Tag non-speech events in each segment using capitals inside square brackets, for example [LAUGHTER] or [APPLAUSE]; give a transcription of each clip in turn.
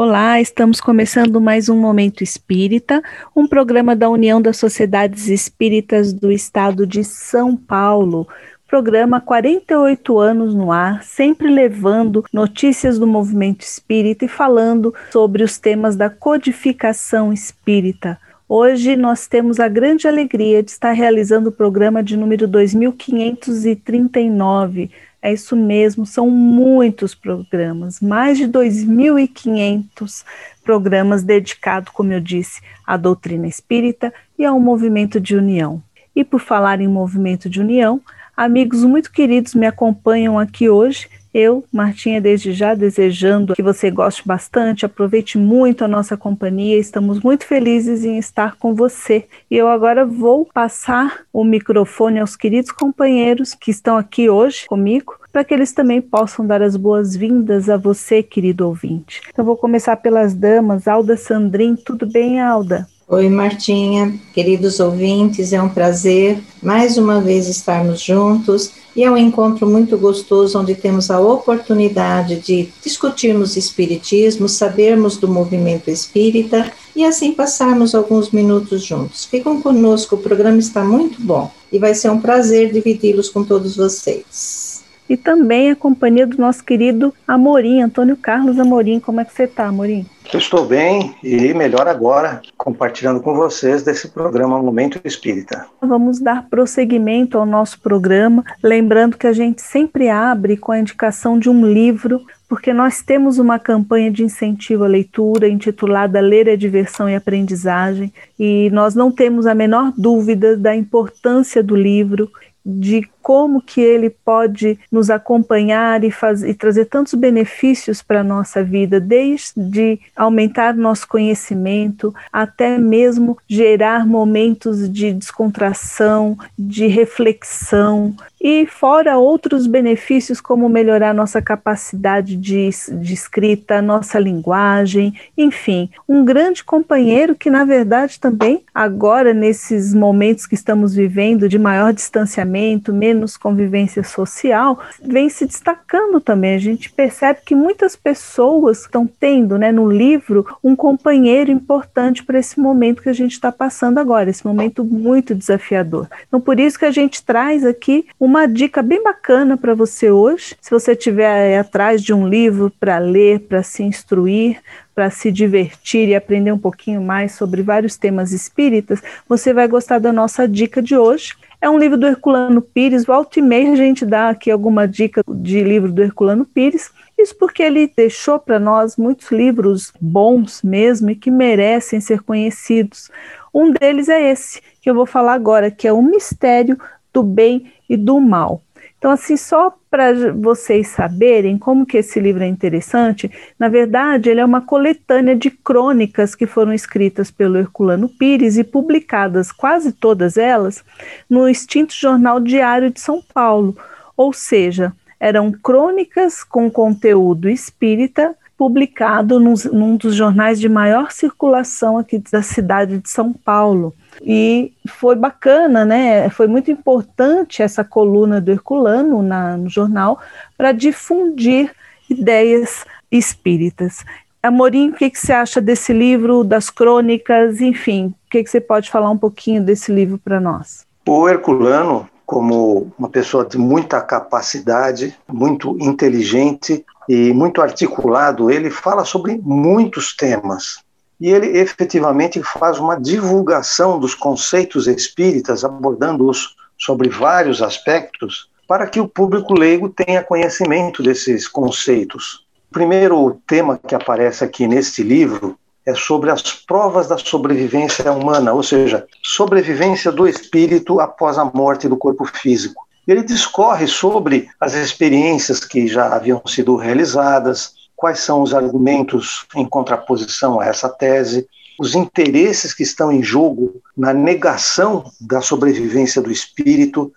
Olá, estamos começando mais um Momento Espírita, um programa da União das Sociedades Espíritas do Estado de São Paulo. Programa 48 anos no ar, sempre levando notícias do movimento espírita e falando sobre os temas da codificação espírita. Hoje nós temos a grande alegria de estar realizando o programa de número 2539 é isso mesmo, são muitos programas, mais de 2.500 programas dedicados, como eu disse, à doutrina espírita e ao movimento de união. E por falar em movimento de união, amigos muito queridos me acompanham aqui hoje eu, Martinha, desde já desejando que você goste bastante, aproveite muito a nossa companhia, estamos muito felizes em estar com você. E eu agora vou passar o microfone aos queridos companheiros que estão aqui hoje comigo, para que eles também possam dar as boas-vindas a você, querido ouvinte. Então vou começar pelas damas, Alda Sandrin, tudo bem, Alda? Oi, Martinha, queridos ouvintes, é um prazer mais uma vez estarmos juntos e é um encontro muito gostoso onde temos a oportunidade de discutirmos espiritismo, sabermos do movimento espírita e assim passarmos alguns minutos juntos. Ficam conosco, o programa está muito bom e vai ser um prazer dividi-los com todos vocês e também a companhia do nosso querido Amorim, Antônio Carlos Amorim. Como é que você está, Amorim? Eu estou bem e melhor agora, compartilhando com vocês desse programa Momento Espírita. Vamos dar prosseguimento ao nosso programa, lembrando que a gente sempre abre com a indicação de um livro, porque nós temos uma campanha de incentivo à leitura intitulada Ler é Diversão e Aprendizagem, e nós não temos a menor dúvida da importância do livro de como que ele pode nos acompanhar e, faz, e trazer tantos benefícios para a nossa vida, desde aumentar nosso conhecimento, até mesmo gerar momentos de descontração, de reflexão, e fora outros benefícios como melhorar nossa capacidade de, de escrita, nossa linguagem, enfim, um grande companheiro que na verdade também agora nesses momentos que estamos vivendo de maior distanciamento, menos menos convivência social, vem se destacando também. A gente percebe que muitas pessoas estão tendo né, no livro um companheiro importante para esse momento que a gente está passando agora, esse momento muito desafiador. Então, por isso que a gente traz aqui uma dica bem bacana para você hoje. Se você estiver atrás de um livro para ler, para se instruir, para se divertir e aprender um pouquinho mais sobre vários temas espíritas, você vai gostar da nossa dica de hoje, é um livro do Herculano Pires. Volta e meia a gente dá aqui alguma dica de livro do Herculano Pires. Isso porque ele deixou para nós muitos livros bons mesmo e que merecem ser conhecidos. Um deles é esse que eu vou falar agora, que é O Mistério do Bem e do Mal. Então, assim, só para vocês saberem como que esse livro é interessante, na verdade, ele é uma coletânea de crônicas que foram escritas pelo Herculano Pires e publicadas, quase todas elas, no extinto Jornal Diário de São Paulo. Ou seja, eram crônicas com conteúdo espírita publicado num, num dos jornais de maior circulação aqui da cidade de São Paulo. E foi bacana, né? Foi muito importante essa coluna do Herculano na, no jornal para difundir ideias espíritas. Amorim, o que, que, você acha desse livro, das crônicas, enfim, o que, que você pode falar um pouquinho desse livro para nós? O Herculano, como uma pessoa de muita capacidade, muito inteligente e muito articulado, ele fala sobre muitos temas e ele efetivamente faz uma divulgação dos conceitos espíritas, abordando-os sobre vários aspectos, para que o público leigo tenha conhecimento desses conceitos. O primeiro tema que aparece aqui neste livro é sobre as provas da sobrevivência humana, ou seja, sobrevivência do espírito após a morte do corpo físico. Ele discorre sobre as experiências que já haviam sido realizadas, quais são os argumentos em contraposição a essa tese, os interesses que estão em jogo na negação da sobrevivência do espírito,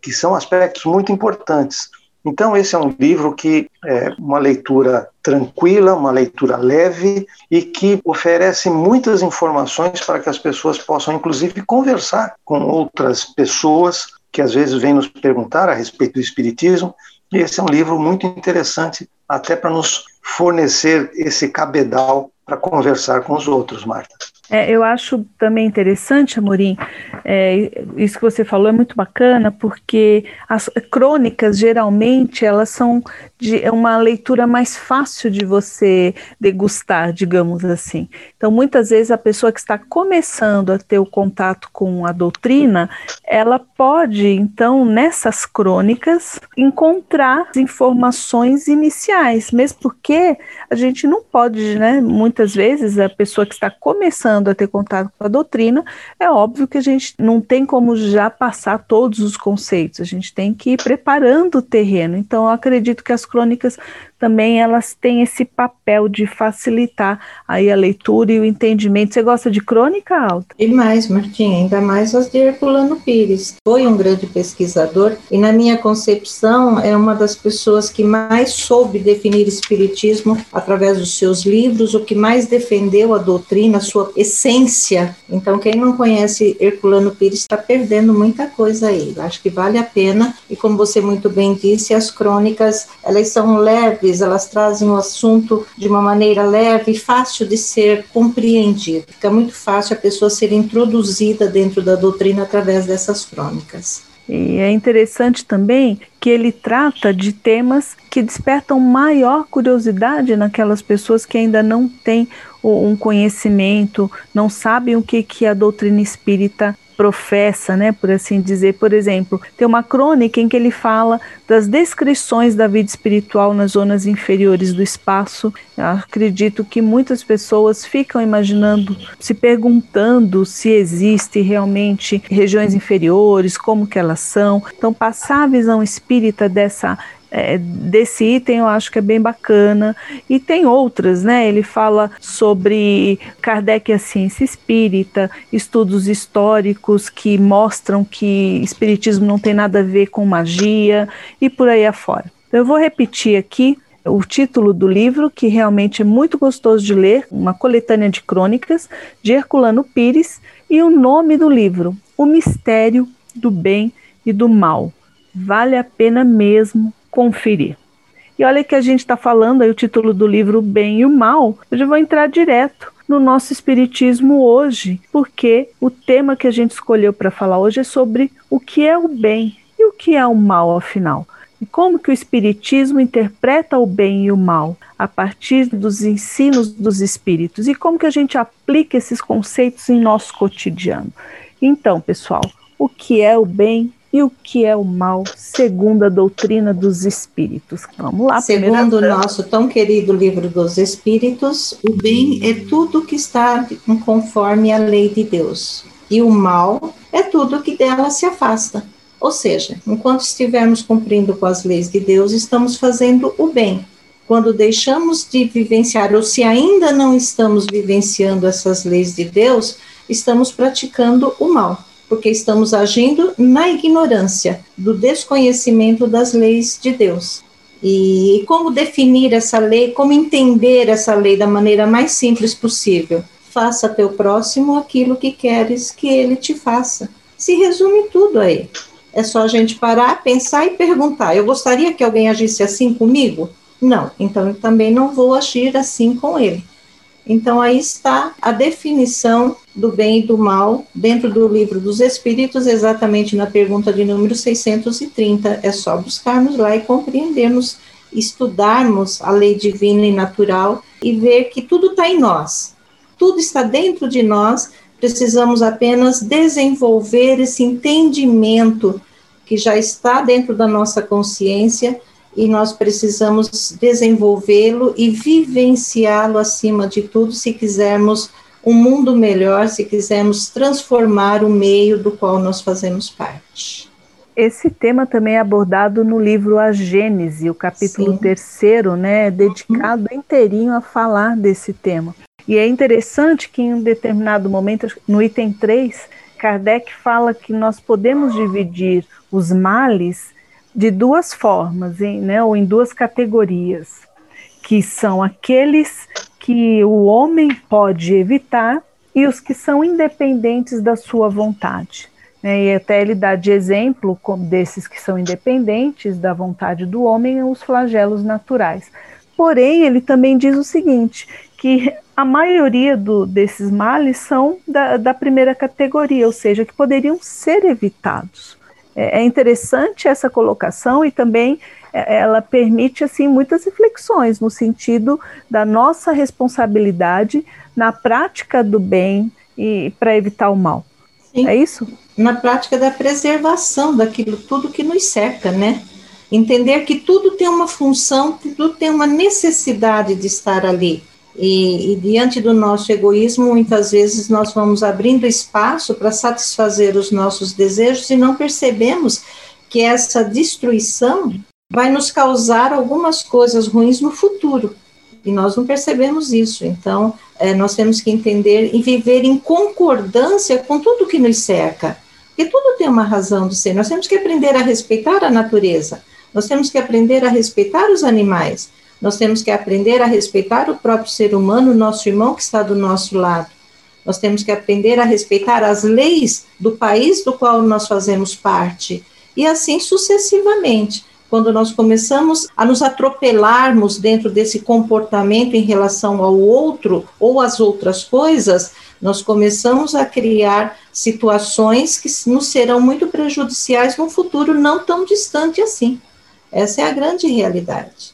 que são aspectos muito importantes. Então, esse é um livro que é uma leitura tranquila, uma leitura leve e que oferece muitas informações para que as pessoas possam, inclusive, conversar com outras pessoas que às vezes vêm nos perguntar a respeito do Espiritismo. E esse é um livro muito interessante, até para nos fornecer esse cabedal para conversar com os outros, Marta. É, eu acho também interessante, Amorim, é, isso que você falou é muito bacana, porque as crônicas, geralmente, elas são de é uma leitura mais fácil de você degustar, digamos assim. Então, muitas vezes, a pessoa que está começando a ter o contato com a doutrina, ela pode, então, nessas crônicas, encontrar informações iniciais, mesmo porque a gente não pode, né, muitas vezes, a pessoa que está começando começando a ter contato com a doutrina, é óbvio que a gente não tem como já passar todos os conceitos, a gente tem que ir preparando o terreno. Então, eu acredito que as crônicas também elas têm esse papel de facilitar aí a leitura e o entendimento. Você gosta de crônica, Alta? E mais, Martim, ainda mais as de Herculano Pires. Foi um grande pesquisador e, na minha concepção, é uma das pessoas que mais soube definir espiritismo através dos seus livros, o que mais defendeu a doutrina, a sua essência. Então, quem não conhece Herculano Pires está perdendo muita coisa aí. Acho que vale a pena. E como você muito bem disse, as crônicas, elas são leves elas trazem o assunto de uma maneira leve e fácil de ser compreendido. Fica muito fácil a pessoa ser introduzida dentro da doutrina através dessas crônicas. E é interessante também que ele trata de temas que despertam maior curiosidade naquelas pessoas que ainda não têm um conhecimento, não sabem o que, que a doutrina espírita professa, né, por assim dizer. Por exemplo, tem uma crônica em que ele fala das descrições da vida espiritual nas zonas inferiores do espaço. Eu acredito que muitas pessoas ficam imaginando, se perguntando se existe realmente regiões inferiores, como que elas são. Então, passar a visão espírita dessa é, desse item eu acho que é bem bacana. E tem outras, né? Ele fala sobre Kardec e a ciência espírita, estudos históricos que mostram que espiritismo não tem nada a ver com magia e por aí afora. Eu vou repetir aqui o título do livro, que realmente é muito gostoso de ler, uma coletânea de crônicas de Herculano Pires, e o nome do livro, O Mistério do Bem e do Mal. Vale a pena mesmo conferir. E olha que a gente está falando aí o título do livro Bem e o Mal. Eu já vou entrar direto no nosso Espiritismo hoje, porque o tema que a gente escolheu para falar hoje é sobre o que é o bem e o que é o mal, afinal. E como que o Espiritismo interpreta o bem e o mal a partir dos ensinos dos Espíritos e como que a gente aplica esses conceitos em nosso cotidiano. Então, pessoal, o que é o bem e o que é o mal, segundo a doutrina dos espíritos. Vamos lá. Segundo o nosso tão querido livro dos espíritos, o bem é tudo que está conforme a lei de Deus, e o mal é tudo que dela se afasta. Ou seja, enquanto estivermos cumprindo com as leis de Deus, estamos fazendo o bem. Quando deixamos de vivenciar, ou se ainda não estamos vivenciando essas leis de Deus, estamos praticando o mal porque estamos agindo na ignorância do desconhecimento das leis de Deus. E como definir essa lei, como entender essa lei da maneira mais simples possível? Faça teu próximo aquilo que queres que ele te faça. Se resume tudo aí. É só a gente parar, pensar e perguntar: eu gostaria que alguém agisse assim comigo? Não, então eu também não vou agir assim com ele. Então, aí está a definição do bem e do mal dentro do livro dos Espíritos, exatamente na pergunta de número 630. É só buscarmos lá e compreendermos, estudarmos a lei divina e natural e ver que tudo está em nós, tudo está dentro de nós, precisamos apenas desenvolver esse entendimento que já está dentro da nossa consciência e nós precisamos desenvolvê-lo e vivenciá-lo acima de tudo se quisermos um mundo melhor, se quisermos transformar o meio do qual nós fazemos parte. Esse tema também é abordado no livro A Gênese, o capítulo Sim. terceiro, né, dedicado inteirinho a falar desse tema. E é interessante que em um determinado momento, no item 3, Kardec fala que nós podemos dividir os males de duas formas, em, né, ou em duas categorias, que são aqueles que o homem pode evitar e os que são independentes da sua vontade. Né, e até ele dá de exemplo desses que são independentes da vontade do homem os flagelos naturais. Porém, ele também diz o seguinte, que a maioria do, desses males são da, da, primeira categoria, ou seja, que poderiam ser evitados. É, é interessante essa colocação e também é, ela permite assim muitas reflexões no sentido da nossa responsabilidade na prática do bem e para evitar o mal. Sim. É isso? Na prática da preservação daquilo tudo que nos cerca, né? Entender que tudo tem uma função, tudo tem uma necessidade de estar ali. E, e, diante do nosso egoísmo, muitas vezes nós vamos abrindo espaço para satisfazer os nossos desejos e não percebemos que essa destruição vai nos causar algumas coisas ruins no futuro. E nós não percebemos isso. Então, é, nós temos que entender e viver em concordância com tudo que nos cerca. Porque tudo tem uma razão de ser. Nós temos que aprender a respeitar a natureza. Nós temos que aprender a respeitar os animais. Nós temos que aprender a respeitar o próprio ser humano, nosso irmão que está do nosso lado. Nós temos que aprender a respeitar as leis do país do qual nós fazemos parte. E assim sucessivamente. Quando nós começamos a nos atropelarmos dentro desse comportamento em relação ao outro ou às outras coisas, nós começamos a criar situações que nos serão muito prejudiciais no futuro não tão distante assim. Essa é a grande realidade.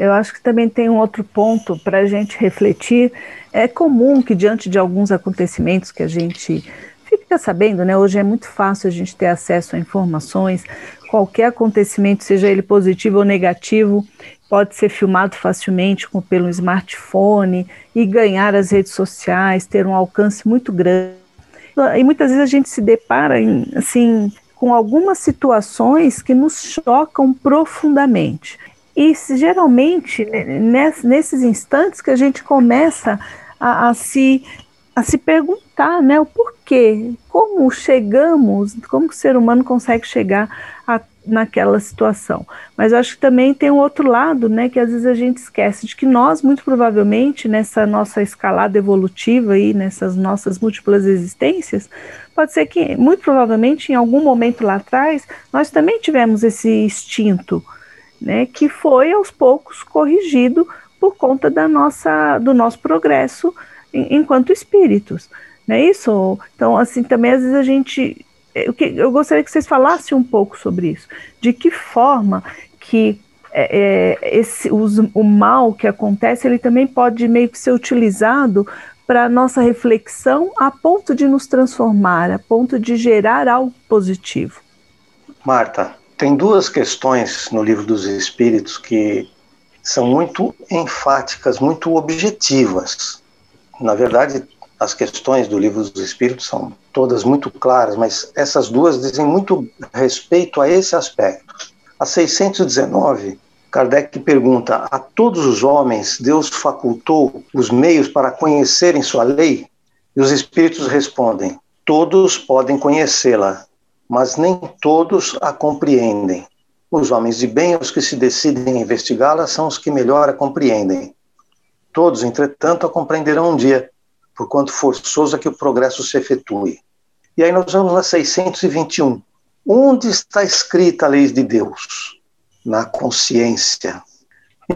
Eu acho que também tem um outro ponto para a gente refletir. É comum que, diante de alguns acontecimentos que a gente fica sabendo, né? Hoje é muito fácil a gente ter acesso a informações. Qualquer acontecimento, seja ele positivo ou negativo, pode ser filmado facilmente com, pelo smartphone e ganhar as redes sociais, ter um alcance muito grande. E muitas vezes a gente se depara em, assim, com algumas situações que nos chocam profundamente. E geralmente, nesses instantes que a gente começa a, a, se, a se perguntar né, o porquê, como chegamos, como o ser humano consegue chegar a, naquela situação. Mas eu acho que também tem um outro lado, né, que às vezes a gente esquece, de que nós, muito provavelmente, nessa nossa escalada evolutiva e nessas nossas múltiplas existências, pode ser que, muito provavelmente, em algum momento lá atrás, nós também tivemos esse instinto, né, que foi aos poucos corrigido por conta da nossa, do nosso progresso enquanto espíritos. Não é isso? Então, assim, também às vezes a gente. Eu, eu gostaria que vocês falassem um pouco sobre isso. De que forma que é, esse, os, o mal que acontece, ele também pode meio que ser utilizado para nossa reflexão a ponto de nos transformar, a ponto de gerar algo positivo. Marta, tem duas questões no livro dos Espíritos que são muito enfáticas, muito objetivas. Na verdade, as questões do livro dos Espíritos são todas muito claras, mas essas duas dizem muito respeito a esse aspecto. A 619, Kardec pergunta: a todos os homens Deus facultou os meios para conhecerem sua lei? E os Espíritos respondem: todos podem conhecê-la, mas nem todos a compreendem. Os homens de bem, os que se decidem a investigá-la, são os que melhor a compreendem. Todos, entretanto, a compreenderão um dia, por quanto forçoso é que o progresso se efetue. E aí nós vamos na 621. Onde está escrita a lei de Deus? Na consciência.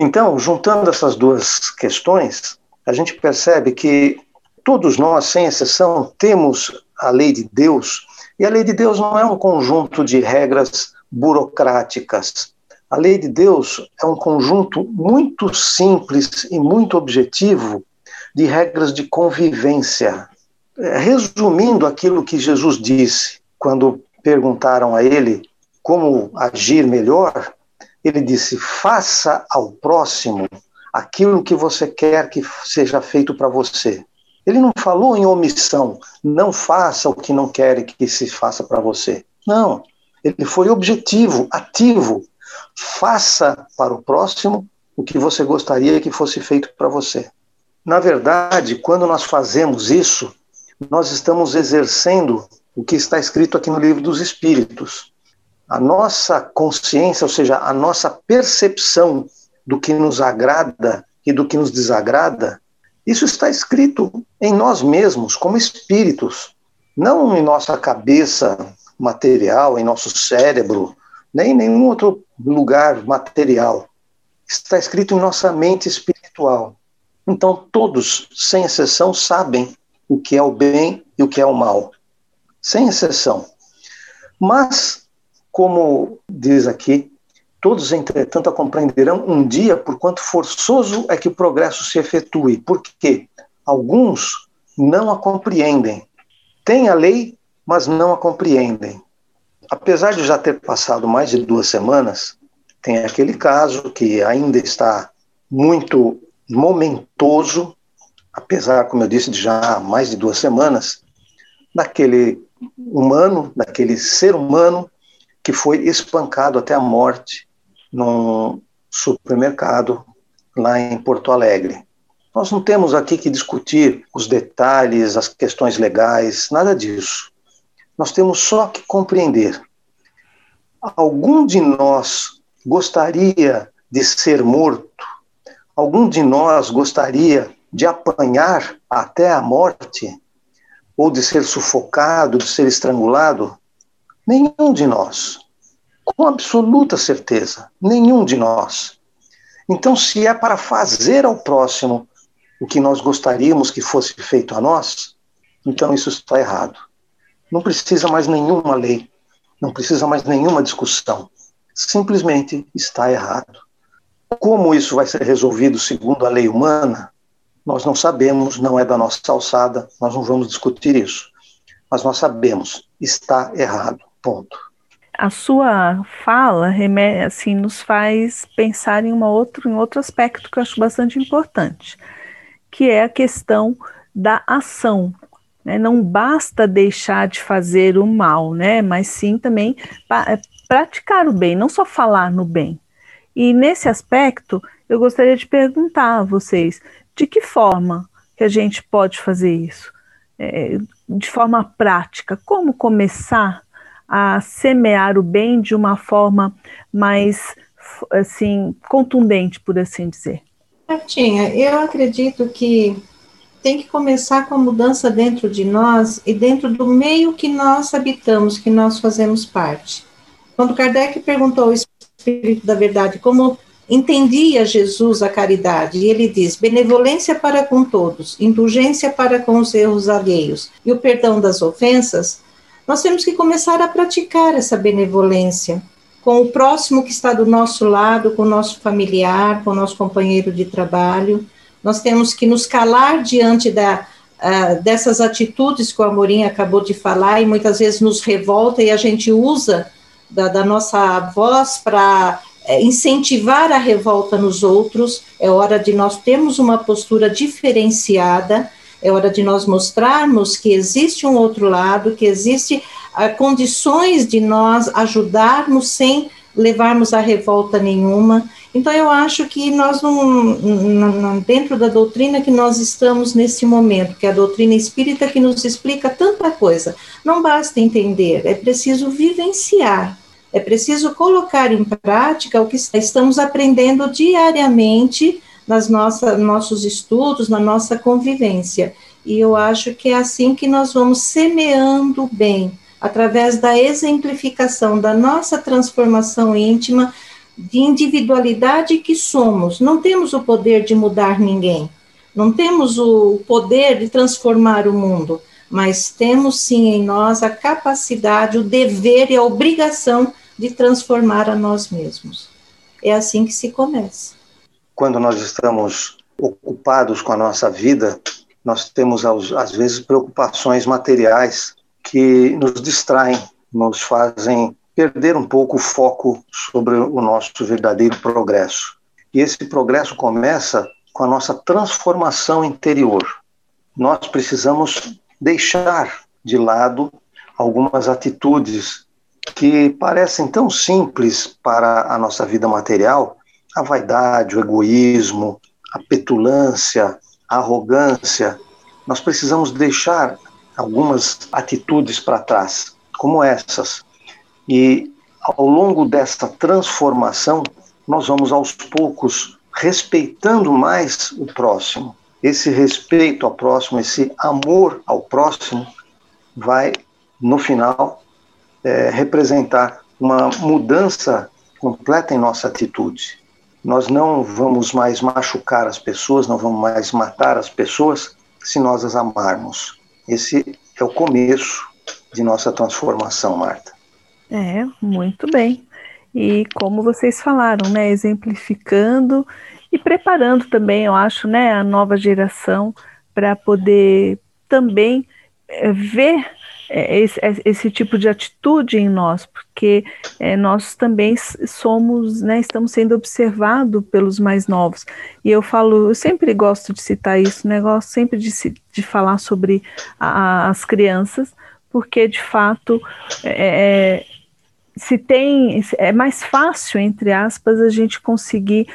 Então, juntando essas duas questões, a gente percebe que todos nós, sem exceção, temos a lei de Deus e a lei de Deus não é um conjunto de regras burocráticas. A lei de Deus é um conjunto muito simples e muito objetivo de regras de convivência. Resumindo aquilo que Jesus disse quando perguntaram a ele como agir melhor, ele disse: faça ao próximo aquilo que você quer que seja feito para você. Ele não falou em omissão, não faça o que não quer que se faça para você. Não, ele foi objetivo, ativo. Faça para o próximo o que você gostaria que fosse feito para você. Na verdade, quando nós fazemos isso, nós estamos exercendo o que está escrito aqui no livro dos Espíritos. A nossa consciência, ou seja, a nossa percepção do que nos agrada e do que nos desagrada, isso está escrito em nós mesmos, como espíritos, não em nossa cabeça material, em nosso cérebro, nem em nenhum outro lugar material. está escrito em nossa mente espiritual. Então, todos, sem exceção, sabem o que é o bem e o que é o mal. Sem exceção. Mas, como diz aqui, todos, entretanto, a compreenderão um dia, por quanto forçoso é que o progresso se efetue. Porque alguns não a compreendem. Têm a lei, mas não a compreendem. Apesar de já ter passado mais de duas semanas, tem aquele caso que ainda está muito momentoso, apesar, como eu disse, de já mais de duas semanas, daquele humano, daquele ser humano que foi espancado até a morte num supermercado lá em Porto Alegre. Nós não temos aqui que discutir os detalhes, as questões legais, nada disso. Nós temos só que compreender. Algum de nós gostaria de ser morto? Algum de nós gostaria de apanhar até a morte? Ou de ser sufocado, de ser estrangulado? Nenhum de nós. Com absoluta certeza, nenhum de nós. Então, se é para fazer ao próximo o que nós gostaríamos que fosse feito a nós, então isso está errado. Não precisa mais nenhuma lei, não precisa mais nenhuma discussão simplesmente está errado. Como isso vai ser resolvido segundo a lei humana, nós não sabemos, não é da nossa alçada, nós não vamos discutir isso. Mas nós sabemos, está errado. Ponto. A sua fala assim, nos faz pensar em, uma outro, em outro aspecto que eu acho bastante importante, que é a questão da ação. Né? Não basta deixar de fazer o mal, né? mas sim também praticar o bem, não só falar no bem. E nesse aspecto, eu gostaria de perguntar a vocês de que forma que a gente pode fazer isso? É, de forma prática, como começar a semear o bem de uma forma mais assim contundente, por assim dizer? Martinha, eu acredito que tem que começar com a mudança dentro de nós e dentro do meio que nós habitamos, que nós fazemos parte. Quando Kardec perguntou ao Espírito da Verdade como entendia Jesus a caridade, e ele diz: benevolência para com todos, indulgência para com os erros alheios e o perdão das ofensas, nós temos que começar a praticar essa benevolência com o próximo que está do nosso lado, com o nosso familiar, com o nosso companheiro de trabalho. Nós temos que nos calar diante da, uh, dessas atitudes que o Amorim acabou de falar e muitas vezes nos revolta e a gente usa da, da nossa voz para é, incentivar a revolta nos outros, é hora de nós termos uma postura diferenciada, é hora de nós mostrarmos que existe um outro lado, que existe ah, condições de nós ajudarmos sem levarmos a revolta nenhuma. Então, eu acho que nós, não, dentro da doutrina que nós estamos nesse momento, que é a doutrina espírita que nos explica tanta coisa, não basta entender, é preciso vivenciar. É preciso colocar em prática o que estamos aprendendo diariamente nas nossas nossos estudos, na nossa convivência. E eu acho que é assim que nós vamos semeando bem, através da exemplificação da nossa transformação íntima, de individualidade que somos. Não temos o poder de mudar ninguém, não temos o poder de transformar o mundo, mas temos sim em nós a capacidade, o dever e a obrigação de transformar a nós mesmos. É assim que se começa. Quando nós estamos ocupados com a nossa vida, nós temos às vezes preocupações materiais que nos distraem, nos fazem perder um pouco o foco sobre o nosso verdadeiro progresso. E esse progresso começa com a nossa transformação interior. Nós precisamos deixar de lado algumas atitudes que parecem tão simples para a nossa vida material, a vaidade, o egoísmo, a petulância, a arrogância, nós precisamos deixar algumas atitudes para trás, como essas. E ao longo desta transformação, nós vamos aos poucos respeitando mais o próximo. Esse respeito ao próximo, esse amor ao próximo, vai, no final, é, representar uma mudança completa em nossa atitude. Nós não vamos mais machucar as pessoas, não vamos mais matar as pessoas se nós as amarmos. Esse é o começo de nossa transformação, Marta. É, muito bem. E como vocês falaram, né, exemplificando e preparando também, eu acho, né, a nova geração para poder também é, ver esse, é, esse, tipo de atitude em nós, porque é, nós também somos, né, estamos sendo observados pelos mais novos. E eu falo, eu sempre gosto de citar isso, né, gosto sempre de, de falar sobre a, as crianças, porque de fato é, se tem é mais fácil entre aspas a gente conseguir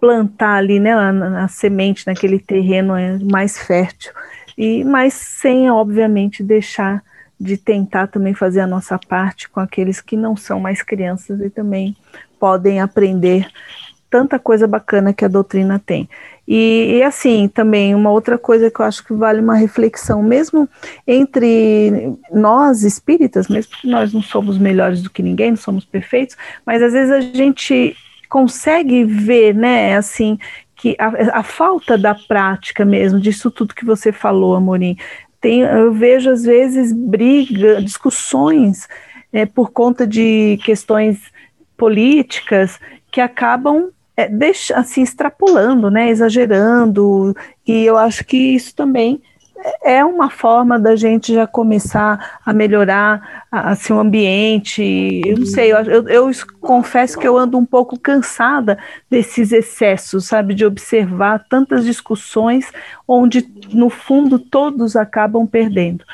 plantar ali né na, na semente naquele terreno mais fértil e mas sem obviamente deixar de tentar também fazer a nossa parte com aqueles que não são mais crianças e também podem aprender tanta coisa bacana que a doutrina tem. E, e, assim, também uma outra coisa que eu acho que vale uma reflexão, mesmo entre nós espíritas, mesmo que nós não somos melhores do que ninguém, não somos perfeitos, mas às vezes a gente consegue ver, né, assim, que a, a falta da prática mesmo, disso tudo que você falou, Amorim, tem, eu vejo às vezes briga, discussões é, por conta de questões políticas que acabam é, deixa, assim, extrapolando, né, exagerando, e eu acho que isso também é uma forma da gente já começar a melhorar assim, o ambiente. Eu não sei, eu, eu, eu, confesso que eu ando um pouco cansada desses excessos, sabe, de observar tantas discussões onde, no fundo, todos acabam perdendo.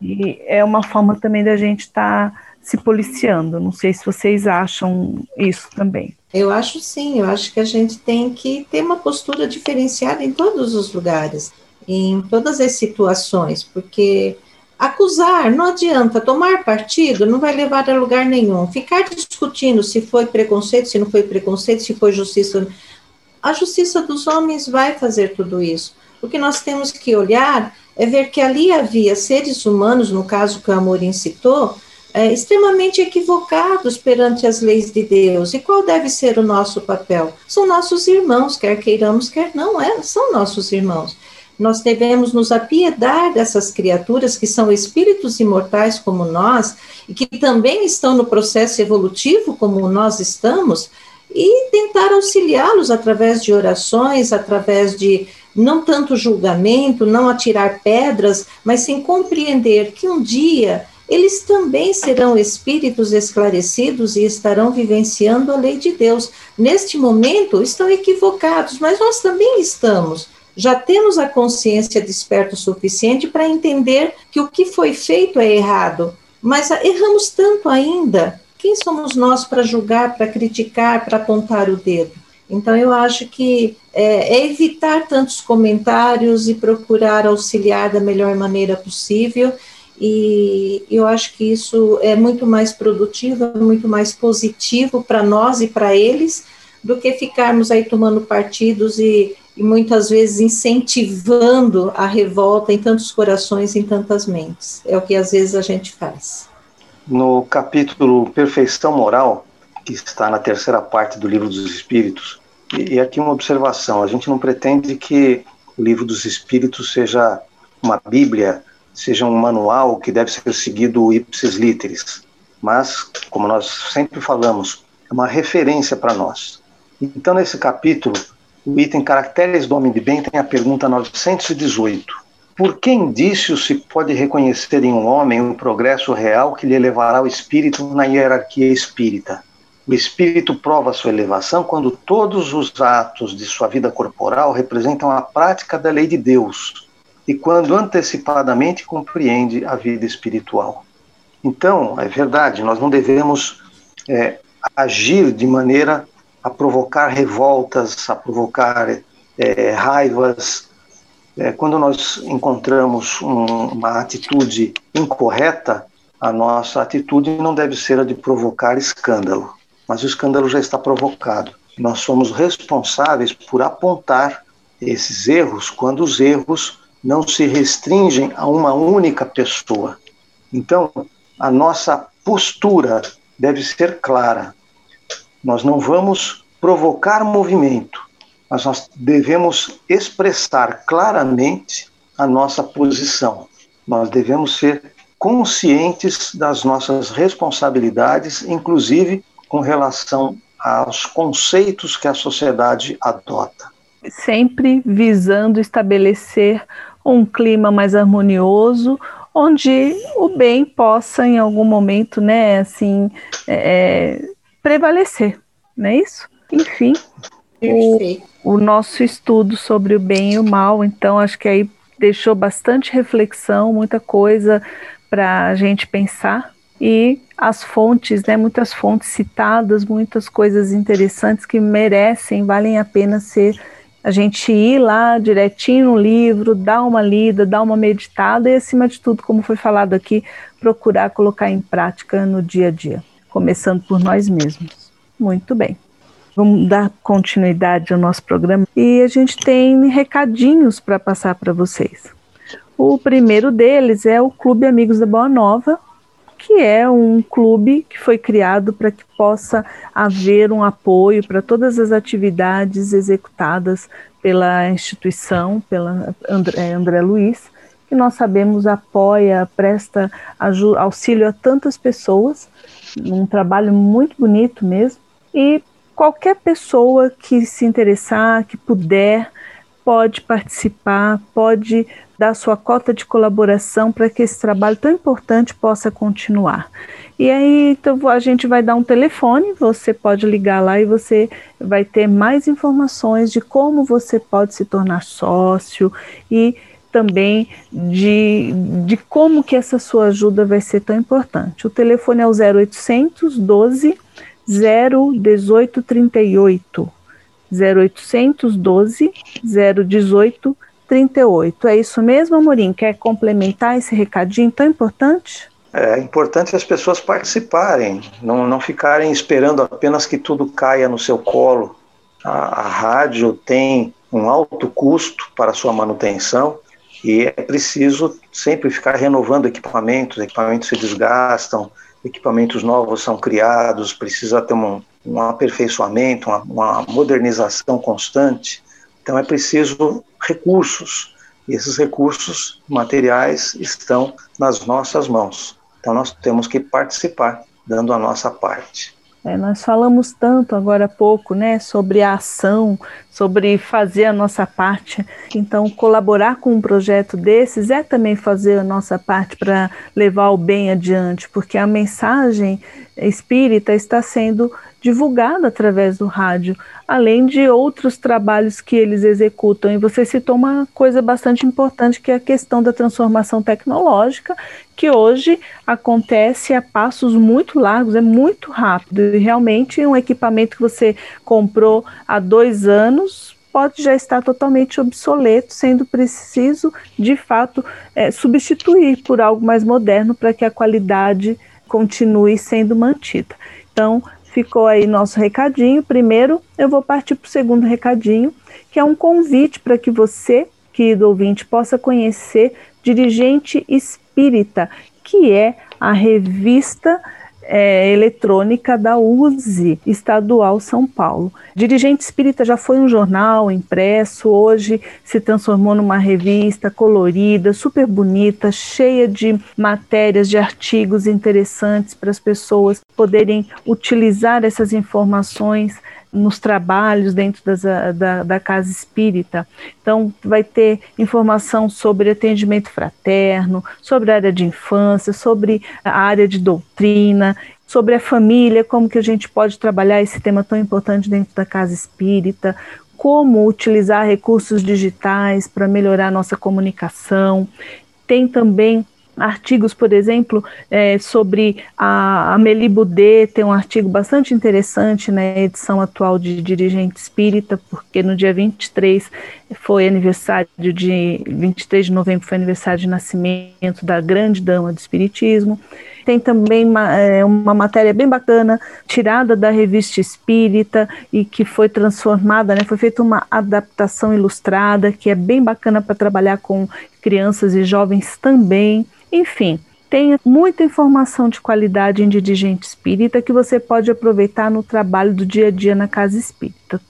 E é uma forma também da gente estar tá se policiando. Não sei se vocês acham isso também. Eu acho sim, eu acho que a gente tem que ter uma postura diferenciada em todos os lugares, em todas as situações, porque acusar não adianta, tomar partido não vai levar a lugar nenhum. Ficar discutindo se foi preconceito, se não foi preconceito, se foi justiça. A justiça dos homens vai fazer tudo isso. O que nós temos que olhar é ver que ali havia seres humanos, no caso que o Amorim citou, é, extremamente equivocados perante as leis de Deus. E qual deve ser o nosso papel? São nossos irmãos, quer queiramos, quer não, é, são nossos irmãos. Nós devemos nos apiedar dessas criaturas que são espíritos imortais como nós e que também estão no processo evolutivo como nós estamos e tentar auxiliá-los através de orações, através de não tanto julgamento, não atirar pedras, mas sim compreender que um dia eles também serão espíritos esclarecidos e estarão vivenciando a lei de Deus. Neste momento, estão equivocados, mas nós também estamos. Já temos a consciência desperta o suficiente para entender que o que foi feito é errado, mas erramos tanto ainda. Quem somos nós para julgar, para criticar, para apontar o dedo? Então, eu acho que é, é, evitar tantos comentários e procurar auxiliar da melhor maneira possível e eu acho que isso é muito mais produtivo, muito mais positivo para nós e para eles, do que ficarmos aí tomando partidos e, e muitas vezes incentivando a revolta em tantos corações, em tantas mentes. É o que às vezes a gente faz. No capítulo Perfeição Moral, que está na terceira parte do Livro dos Espíritos, e aqui uma observação: a gente não pretende que o Livro dos Espíritos seja uma Bíblia seja um manual que deve ser seguido ipsis literis, mas, como nós sempre falamos, é uma referência para nós. Então, nesse capítulo, o item Caracteres do Homem de Bem tem a pergunta 918. Por que indício se pode reconhecer em um homem o progresso real que lhe elevará o espírito na hierarquia espírita? O espírito prova sua elevação quando todos os atos de sua vida corporal representam a prática da lei de Deus, e quando antecipadamente compreende a vida espiritual. Então, é verdade, nós não devemos é, agir de maneira a provocar revoltas, a provocar é, raivas. É, quando nós encontramos um, uma atitude incorreta, a nossa atitude não deve ser a de provocar escândalo, mas o escândalo já está provocado. Nós somos responsáveis por apontar esses erros quando os erros não se restringem a uma única pessoa. Então, a nossa postura deve ser clara. Nós não vamos provocar movimento, mas nós devemos expressar claramente a nossa posição. Nós devemos ser conscientes das nossas responsabilidades, inclusive com relação aos conceitos que a sociedade adota. Sempre visando estabelecer um clima mais harmonioso, onde o bem possa, em algum momento, né, assim, é, é prevalecer, não é isso? Enfim, o, o nosso estudo sobre o bem e o mal, então, acho que aí deixou bastante reflexão, muita coisa para a gente pensar. E as fontes, né, muitas fontes citadas, muitas coisas interessantes que merecem, valem a pena ser a gente ir lá direitinho no livro, dar uma lida, dar uma meditada e, acima de tudo, como foi falado aqui, procurar colocar em prática no dia a dia, começando por nós mesmos. Muito bem. Vamos dar continuidade ao nosso programa e a gente tem recadinhos para passar para vocês. O primeiro deles é o Clube Amigos da Boa Nova, que é um clube que foi criado para que possa haver um apoio para todas as atividades executadas pela instituição, pela André, André Luiz, que nós sabemos apoia, presta auxílio a tantas pessoas, um trabalho muito bonito mesmo, e qualquer pessoa que se interessar, que puder, pode participar, pode dar sua cota de colaboração para que esse trabalho tão importante possa continuar. E aí então, a gente vai dar um telefone, você pode ligar lá e você vai ter mais informações de como você pode se tornar sócio e também de, de como que essa sua ajuda vai ser tão importante. O telefone é o 0800 12 01838. 0800 12 018 38. É isso mesmo, Amorim? Quer complementar esse recadinho tão importante? É importante as pessoas participarem, não, não ficarem esperando apenas que tudo caia no seu colo. A, a rádio tem um alto custo para sua manutenção e é preciso sempre ficar renovando equipamentos, equipamentos se desgastam, equipamentos novos são criados, precisa ter um, um aperfeiçoamento, uma, uma modernização constante. Então é preciso recursos. E esses recursos materiais estão nas nossas mãos. Então nós temos que participar, dando a nossa parte. É, nós falamos tanto agora há pouco, né, sobre a ação, sobre fazer a nossa parte. Então, colaborar com um projeto desses é também fazer a nossa parte para levar o bem adiante, porque a mensagem espírita está sendo divulgada através do rádio, além de outros trabalhos que eles executam. E você citou uma coisa bastante importante, que é a questão da transformação tecnológica, que hoje acontece a passos muito largos, é muito rápido. E realmente um equipamento que você comprou há dois anos pode já estar totalmente obsoleto, sendo preciso, de fato, é, substituir por algo mais moderno para que a qualidade continue sendo mantida. Então, ficou aí nosso recadinho. Primeiro, eu vou partir para o segundo recadinho, que é um convite para que você, querido ouvinte, possa conhecer Dirigente Espírita, que é a revista é, eletrônica da USE Estadual São Paulo. Dirigente Espírita já foi um jornal impresso, hoje se transformou numa revista colorida, super bonita, cheia de matérias, de artigos interessantes para as pessoas poderem utilizar essas informações nos trabalhos dentro das, da, da casa espírita. Então, vai ter informação sobre atendimento fraterno, sobre a área de infância, sobre a área de doutrina, sobre a família, como que a gente pode trabalhar esse tema tão importante dentro da casa espírita, como utilizar recursos digitais para melhorar nossa comunicação. Tem também artigos, por exemplo, é, sobre a Amélie Boudet, tem um artigo bastante interessante na edição atual de Dirigente Espírita, porque no dia 23 foi aniversário de 23 de novembro foi aniversário de nascimento da grande dama do espiritismo. Tem também uma, é, uma matéria bem bacana, tirada da revista Espírita e que foi transformada, né, foi feita uma adaptação ilustrada, que é bem bacana para trabalhar com crianças e jovens também. Enfim, tem muita informação de qualidade em dirigente espírita que você pode aproveitar no trabalho do dia a dia na casa espírita.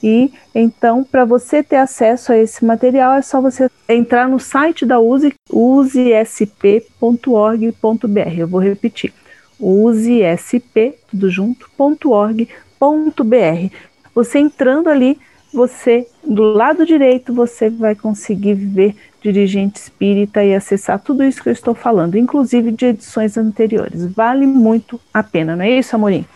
E então, para você ter acesso a esse material, é só você entrar no site da USE, usesp.org.br. Eu vou repetir: usesp. Você entrando ali, você do lado direito você vai conseguir ver dirigente espírita e acessar tudo isso que eu estou falando, inclusive de edições anteriores. Vale muito a pena, não é isso, Amorim?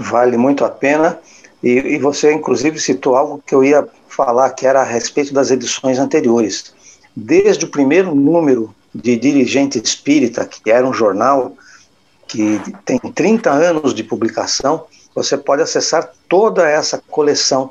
Vale muito a pena. E, e você, inclusive, citou algo que eu ia falar, que era a respeito das edições anteriores. Desde o primeiro número de Dirigente Espírita, que era um jornal que tem 30 anos de publicação, você pode acessar toda essa coleção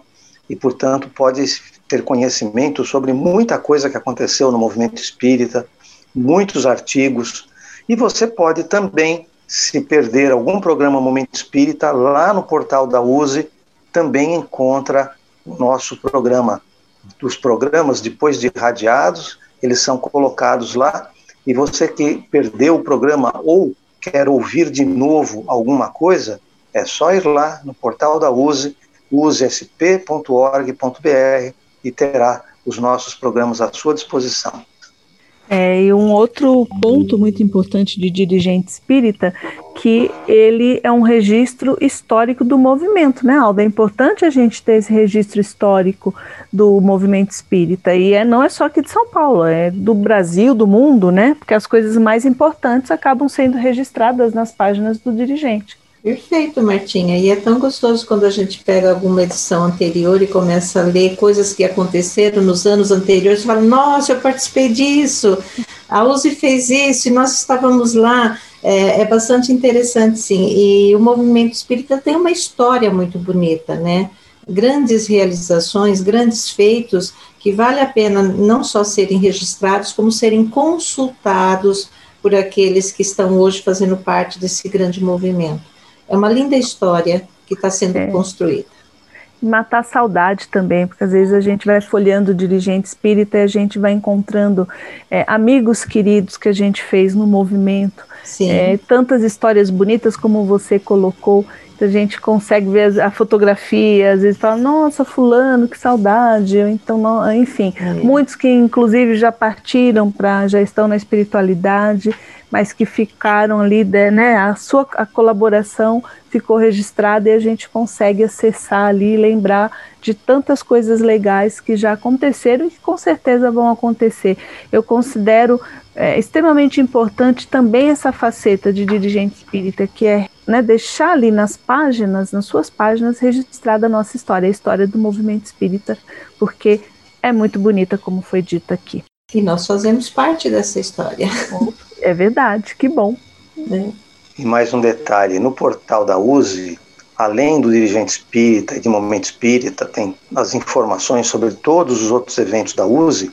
e, portanto, pode ter conhecimento sobre muita coisa que aconteceu no movimento espírita, muitos artigos, e você pode também, se perder algum programa Momento Espírita, lá no portal da USE, também encontra o nosso programa. Os programas, depois de radiados, eles são colocados lá, e você que perdeu o programa ou quer ouvir de novo alguma coisa, é só ir lá no portal da USE usesp.org.br e terá os nossos programas à sua disposição. É, e um outro ponto muito importante de dirigente espírita, que ele é um registro histórico do movimento, né, Alda? É importante a gente ter esse registro histórico do movimento espírita. E é, não é só aqui de São Paulo, é do Brasil, do mundo, né? Porque as coisas mais importantes acabam sendo registradas nas páginas do dirigente. Perfeito, Martinha. E é tão gostoso quando a gente pega alguma edição anterior e começa a ler coisas que aconteceram nos anos anteriores e fala: Nossa, eu participei disso, a Uzi fez isso e nós estávamos lá. É, é bastante interessante, sim. E o movimento espírita tem uma história muito bonita, né? Grandes realizações, grandes feitos que vale a pena não só serem registrados, como serem consultados por aqueles que estão hoje fazendo parte desse grande movimento. É uma linda história que está sendo é. construída. Matar a saudade também, porque às vezes a gente vai folheando o dirigente espírita e a gente vai encontrando é, amigos queridos que a gente fez no movimento. É, tantas histórias bonitas como você colocou, a gente consegue ver a fotografia, às vezes fala, nossa, fulano, que saudade, então, não, enfim, é. muitos que inclusive já partiram para, já estão na espiritualidade, mas que ficaram ali, né, a sua a colaboração ficou registrada e a gente consegue acessar ali, lembrar de tantas coisas legais que já aconteceram e que com certeza vão acontecer. Eu considero é, extremamente importante também essa faceta de dirigente espírita, que é né, deixar ali nas páginas, nas suas páginas, registrada a nossa história, a história do movimento espírita, porque é muito bonita, como foi dito aqui. E nós fazemos parte dessa história. É verdade, que bom. É. E mais um detalhe: no portal da USE, além do dirigente espírita e de momento espírita, tem as informações sobre todos os outros eventos da USE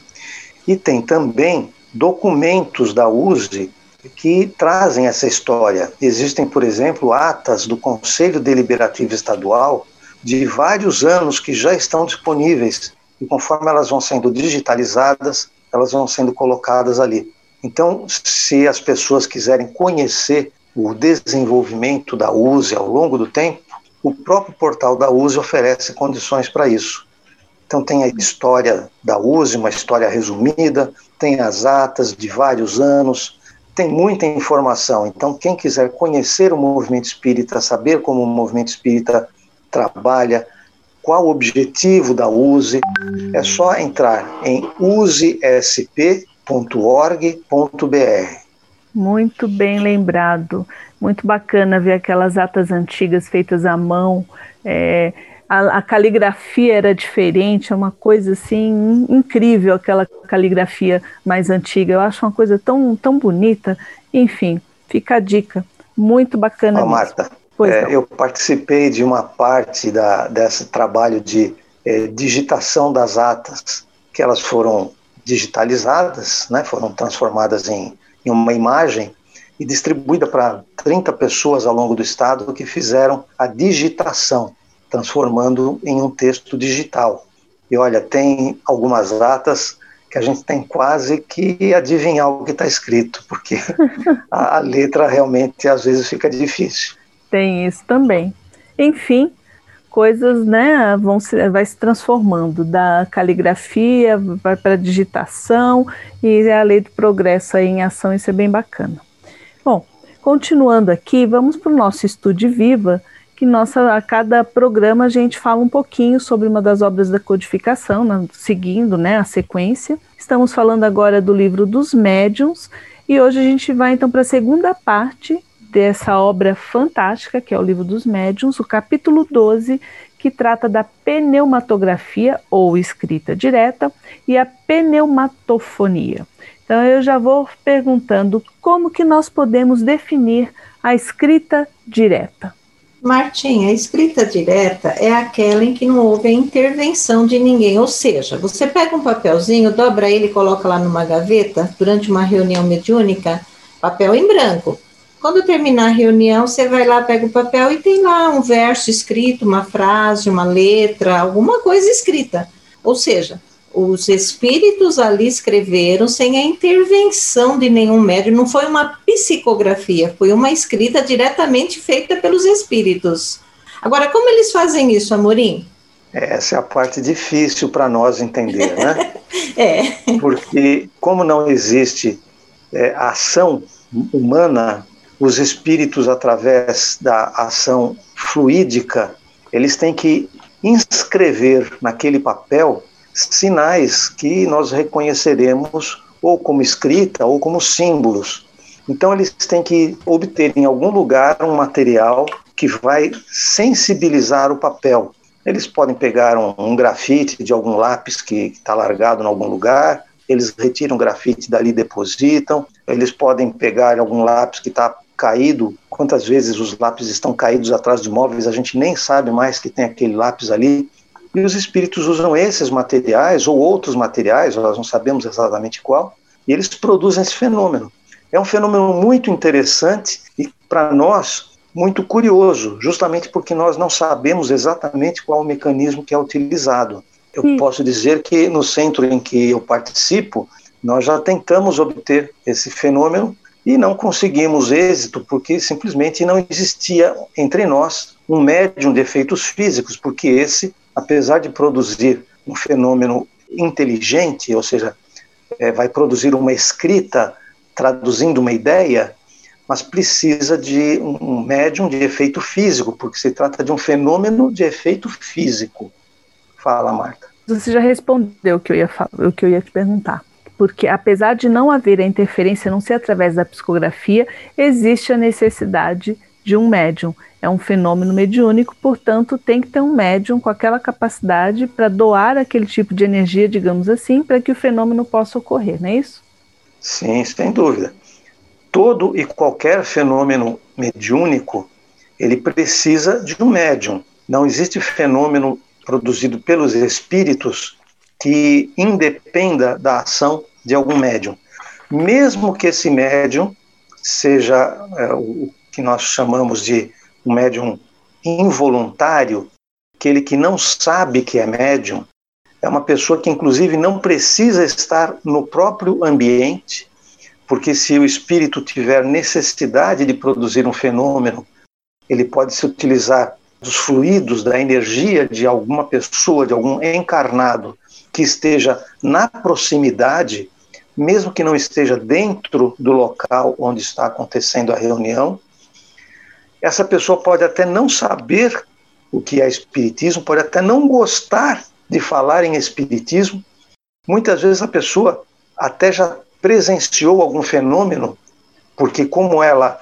e tem também documentos da USE que trazem essa história. Existem, por exemplo, atas do Conselho Deliberativo Estadual de vários anos que já estão disponíveis e conforme elas vão sendo digitalizadas, elas vão sendo colocadas ali. Então, se as pessoas quiserem conhecer o desenvolvimento da USE ao longo do tempo, o próprio portal da USE oferece condições para isso. Então, tem a história da USE, uma história resumida, tem as atas de vários anos, tem muita informação. Então, quem quiser conhecer o movimento espírita, saber como o movimento espírita trabalha, qual o objetivo da USE, é só entrar em usesp.com www.org.br. Muito bem lembrado, muito bacana ver aquelas atas antigas feitas à mão. É, a, a, caligrafia era diferente, é uma coisa assim incrível aquela caligrafia mais antiga. Eu acho uma coisa tão, tão bonita. Enfim, fica a dica. Muito bacana. Oh, Marta, é, eu participei de uma parte da, desse trabalho de é, digitação das atas, que elas foram digitalizadas, né, foram transformadas em, em uma imagem e distribuída para 30 pessoas ao longo do estado que fizeram a digitação, transformando em um texto digital. E olha, tem algumas datas que a gente tem quase que adivinhar o que está escrito, porque [LAUGHS] a letra realmente às vezes fica difícil. Tem isso também. Enfim, coisas, né, vão se, vai se transformando da caligrafia, para a digitação e a lei do progresso aí em ação, isso é bem bacana. Bom, continuando aqui, vamos para o nosso Estude Viva, que nossa, a cada programa a gente fala um pouquinho sobre uma das obras da codificação, seguindo né, a sequência. Estamos falando agora do livro dos médiuns e hoje a gente vai então para a segunda parte dessa obra fantástica, que é o livro dos médiuns, o capítulo 12, que trata da pneumatografia ou escrita direta e a pneumatofonia. Então eu já vou perguntando como que nós podemos definir a escrita direta. Martim, a escrita direta é aquela em que não houve a intervenção de ninguém, ou seja, você pega um papelzinho, dobra ele e coloca lá numa gaveta durante uma reunião mediúnica, papel em branco. Quando terminar a reunião, você vai lá, pega o papel e tem lá um verso escrito, uma frase, uma letra, alguma coisa escrita. Ou seja, os espíritos ali escreveram sem a intervenção de nenhum médium, não foi uma psicografia, foi uma escrita diretamente feita pelos espíritos. Agora, como eles fazem isso, Amorim? Essa é a parte difícil para nós entender, né? [LAUGHS] é. Porque, como não existe é, ação humana, os espíritos, através da ação fluídica, eles têm que inscrever naquele papel sinais que nós reconheceremos ou como escrita ou como símbolos. Então eles têm que obter em algum lugar um material que vai sensibilizar o papel. Eles podem pegar um, um grafite de algum lápis que está largado em algum lugar, eles retiram o grafite dali depositam, eles podem pegar algum lápis que está caído, quantas vezes os lápis estão caídos atrás de móveis, a gente nem sabe mais que tem aquele lápis ali, e os espíritos usam esses materiais ou outros materiais, nós não sabemos exatamente qual, e eles produzem esse fenômeno. É um fenômeno muito interessante e, para nós, muito curioso, justamente porque nós não sabemos exatamente qual o mecanismo que é utilizado. Eu Sim. posso dizer que no centro em que eu participo, nós já tentamos obter esse fenômeno e não conseguimos êxito porque simplesmente não existia entre nós um médium de efeitos físicos, porque esse apesar de produzir um fenômeno inteligente, ou seja, é, vai produzir uma escrita traduzindo uma ideia, mas precisa de um médium de efeito físico, porque se trata de um fenômeno de efeito físico. Fala, Marta. Você já respondeu o que eu ia, o que eu ia te perguntar. Porque apesar de não haver a interferência, não ser através da psicografia, existe a necessidade de um médium. É um fenômeno mediúnico, portanto, tem que ter um médium com aquela capacidade para doar aquele tipo de energia, digamos assim, para que o fenômeno possa ocorrer, não é isso? Sim, sem dúvida. Todo e qualquer fenômeno mediúnico, ele precisa de um médium. Não existe fenômeno produzido pelos espíritos que independa da ação de algum médium. Mesmo que esse médium seja é, o que nós chamamos de um médium involuntário, aquele que não sabe que é médium, é uma pessoa que inclusive não precisa estar no próprio ambiente, porque se o espírito tiver necessidade de produzir um fenômeno, ele pode se utilizar dos fluidos, da energia de alguma pessoa, de algum encarnado que esteja na proximidade, mesmo que não esteja dentro do local onde está acontecendo a reunião, essa pessoa pode até não saber o que é espiritismo, pode até não gostar de falar em espiritismo. Muitas vezes a pessoa até já presenciou algum fenômeno, porque como ela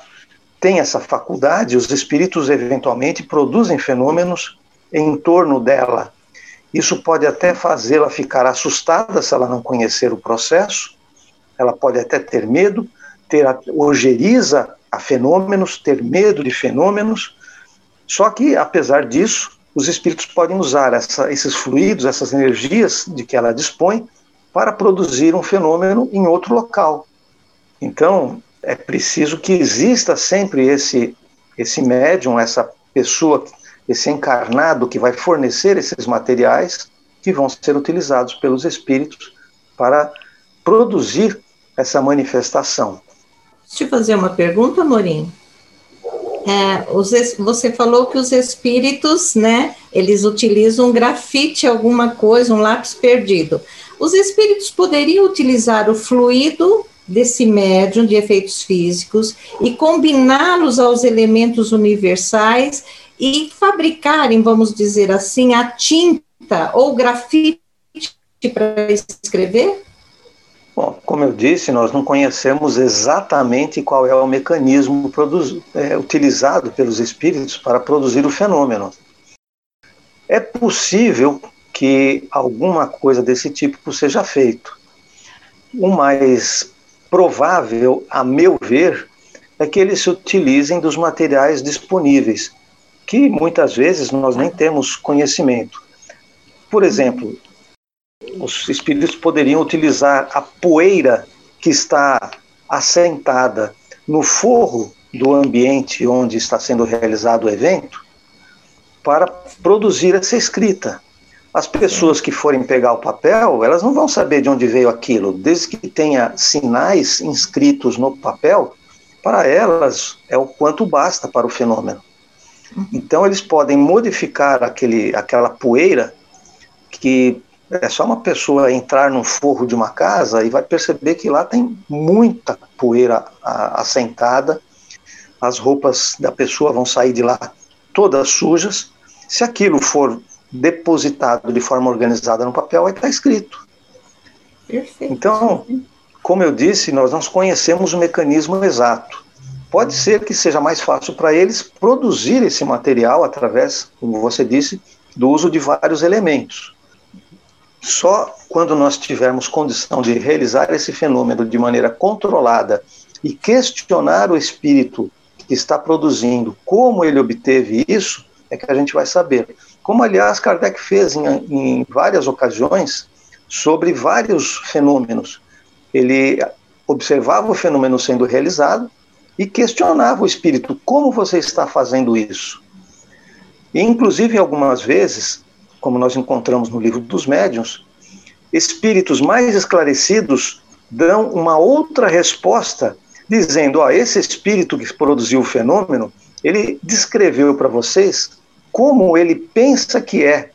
tem essa faculdade, os espíritos eventualmente produzem fenômenos em torno dela. Isso pode até fazê-la ficar assustada se ela não conhecer o processo, ela pode até ter medo, ter ojeriza a fenômenos, ter medo de fenômenos. Só que, apesar disso, os espíritos podem usar essa, esses fluidos, essas energias de que ela dispõe, para produzir um fenômeno em outro local. Então, é preciso que exista sempre esse, esse médium, essa pessoa, esse encarnado que vai fornecer esses materiais que vão ser utilizados pelos espíritos para produzir essa manifestação. Deixa eu fazer uma pergunta, Morim. É, os, você falou que os espíritos, né, eles utilizam um grafite, alguma coisa, um lápis perdido. Os espíritos poderiam utilizar o fluido desse médium de efeitos físicos e combiná-los aos elementos universais e fabricarem, vamos dizer assim, a tinta ou grafite para escrever? Bom, como eu disse, nós não conhecemos exatamente qual é o mecanismo é, utilizado pelos espíritos para produzir o fenômeno. É possível que alguma coisa desse tipo seja feito. O mais provável, a meu ver, é que eles se utilizem dos materiais disponíveis, que muitas vezes nós nem temos conhecimento. Por exemplo, os espíritos poderiam utilizar a poeira que está assentada no forro do ambiente onde está sendo realizado o evento para produzir essa escrita. As pessoas que forem pegar o papel, elas não vão saber de onde veio aquilo, desde que tenha sinais inscritos no papel, para elas é o quanto basta para o fenômeno. Então eles podem modificar aquele, aquela poeira que é só uma pessoa entrar no forro de uma casa e vai perceber que lá tem muita poeira assentada, as roupas da pessoa vão sair de lá todas sujas. Se aquilo for depositado de forma organizada no papel, vai estar escrito. Perfeito. Então, como eu disse, nós não conhecemos o mecanismo exato. Pode ser que seja mais fácil para eles produzir esse material através, como você disse, do uso de vários elementos. Só quando nós tivermos condição de realizar esse fenômeno de maneira controlada e questionar o espírito que está produzindo, como ele obteve isso, é que a gente vai saber. Como, aliás, Kardec fez em, em várias ocasiões sobre vários fenômenos. Ele observava o fenômeno sendo realizado e questionava o espírito: como você está fazendo isso? E, inclusive, algumas vezes, como nós encontramos no livro dos médiuns, espíritos mais esclarecidos dão uma outra resposta, dizendo: ó, esse espírito que produziu o fenômeno, ele descreveu para vocês como ele pensa que é.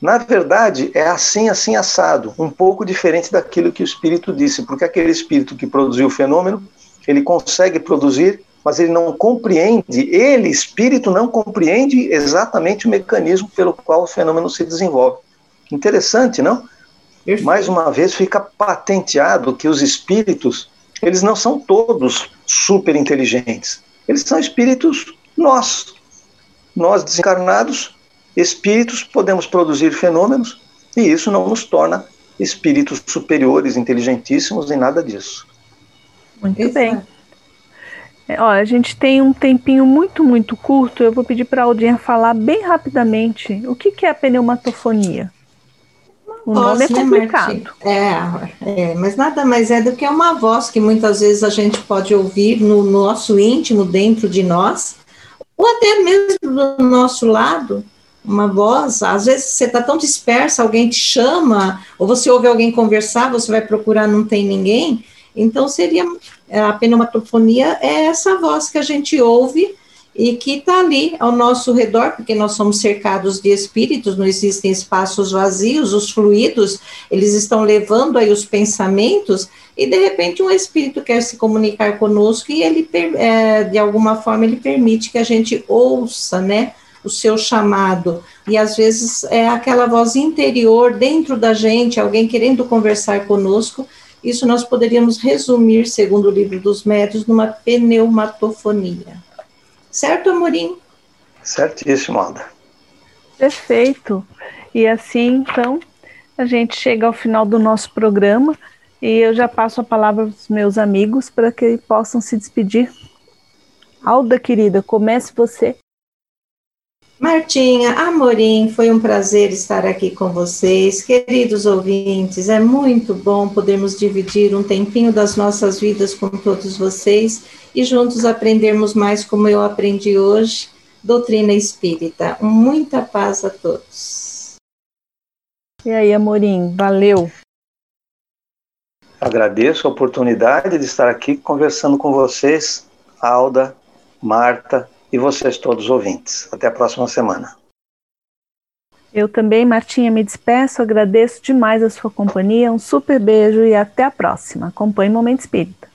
Na verdade, é assim, assim, assado, um pouco diferente daquilo que o espírito disse, porque aquele espírito que produziu o fenômeno, ele consegue produzir mas ele não compreende, ele, espírito, não compreende exatamente o mecanismo pelo qual o fenômeno se desenvolve. Interessante, não? Mais uma vez fica patenteado que os espíritos, eles não são todos super inteligentes. Eles são espíritos nós. Nós desencarnados, espíritos, podemos produzir fenômenos e isso não nos torna espíritos superiores, inteligentíssimos e nada disso. Muito Exato. bem. É, ó, a gente tem um tempinho muito, muito curto. Eu vou pedir para a Aldinha falar bem rapidamente o que, que é a pneumatofonia. O voz, nome é né, complicado. Né, é, é, mas nada mais é do que uma voz que muitas vezes a gente pode ouvir no, no nosso íntimo, dentro de nós, ou até mesmo do nosso lado, uma voz, às vezes você está tão dispersa, alguém te chama, ou você ouve alguém conversar, você vai procurar, não tem ninguém, então, seria a pneumatofonia é essa voz que a gente ouve e que está ali ao nosso redor, porque nós somos cercados de espíritos, não existem espaços vazios, os fluidos, eles estão levando aí os pensamentos, e de repente um espírito quer se comunicar conosco e ele, é, de alguma forma, ele permite que a gente ouça, né, o seu chamado, e às vezes é aquela voz interior dentro da gente, alguém querendo conversar conosco, isso nós poderíamos resumir, segundo o livro dos médios, numa pneumatofonia. Certo, Amorim? Certíssimo, Alda. Perfeito. E assim, então, a gente chega ao final do nosso programa e eu já passo a palavra para os meus amigos para que possam se despedir. Alda, querida, comece você. Martinha, Amorim, foi um prazer estar aqui com vocês. Queridos ouvintes, é muito bom podermos dividir um tempinho das nossas vidas com todos vocês e juntos aprendermos mais como eu aprendi hoje, doutrina espírita. Muita paz a todos. E aí, Amorim, valeu. Agradeço a oportunidade de estar aqui conversando com vocês, Alda, Marta e vocês todos ouvintes. Até a próxima semana. Eu também, Martinha, me despeço, agradeço demais a sua companhia, um super beijo e até a próxima. Acompanhe Momento Espírita.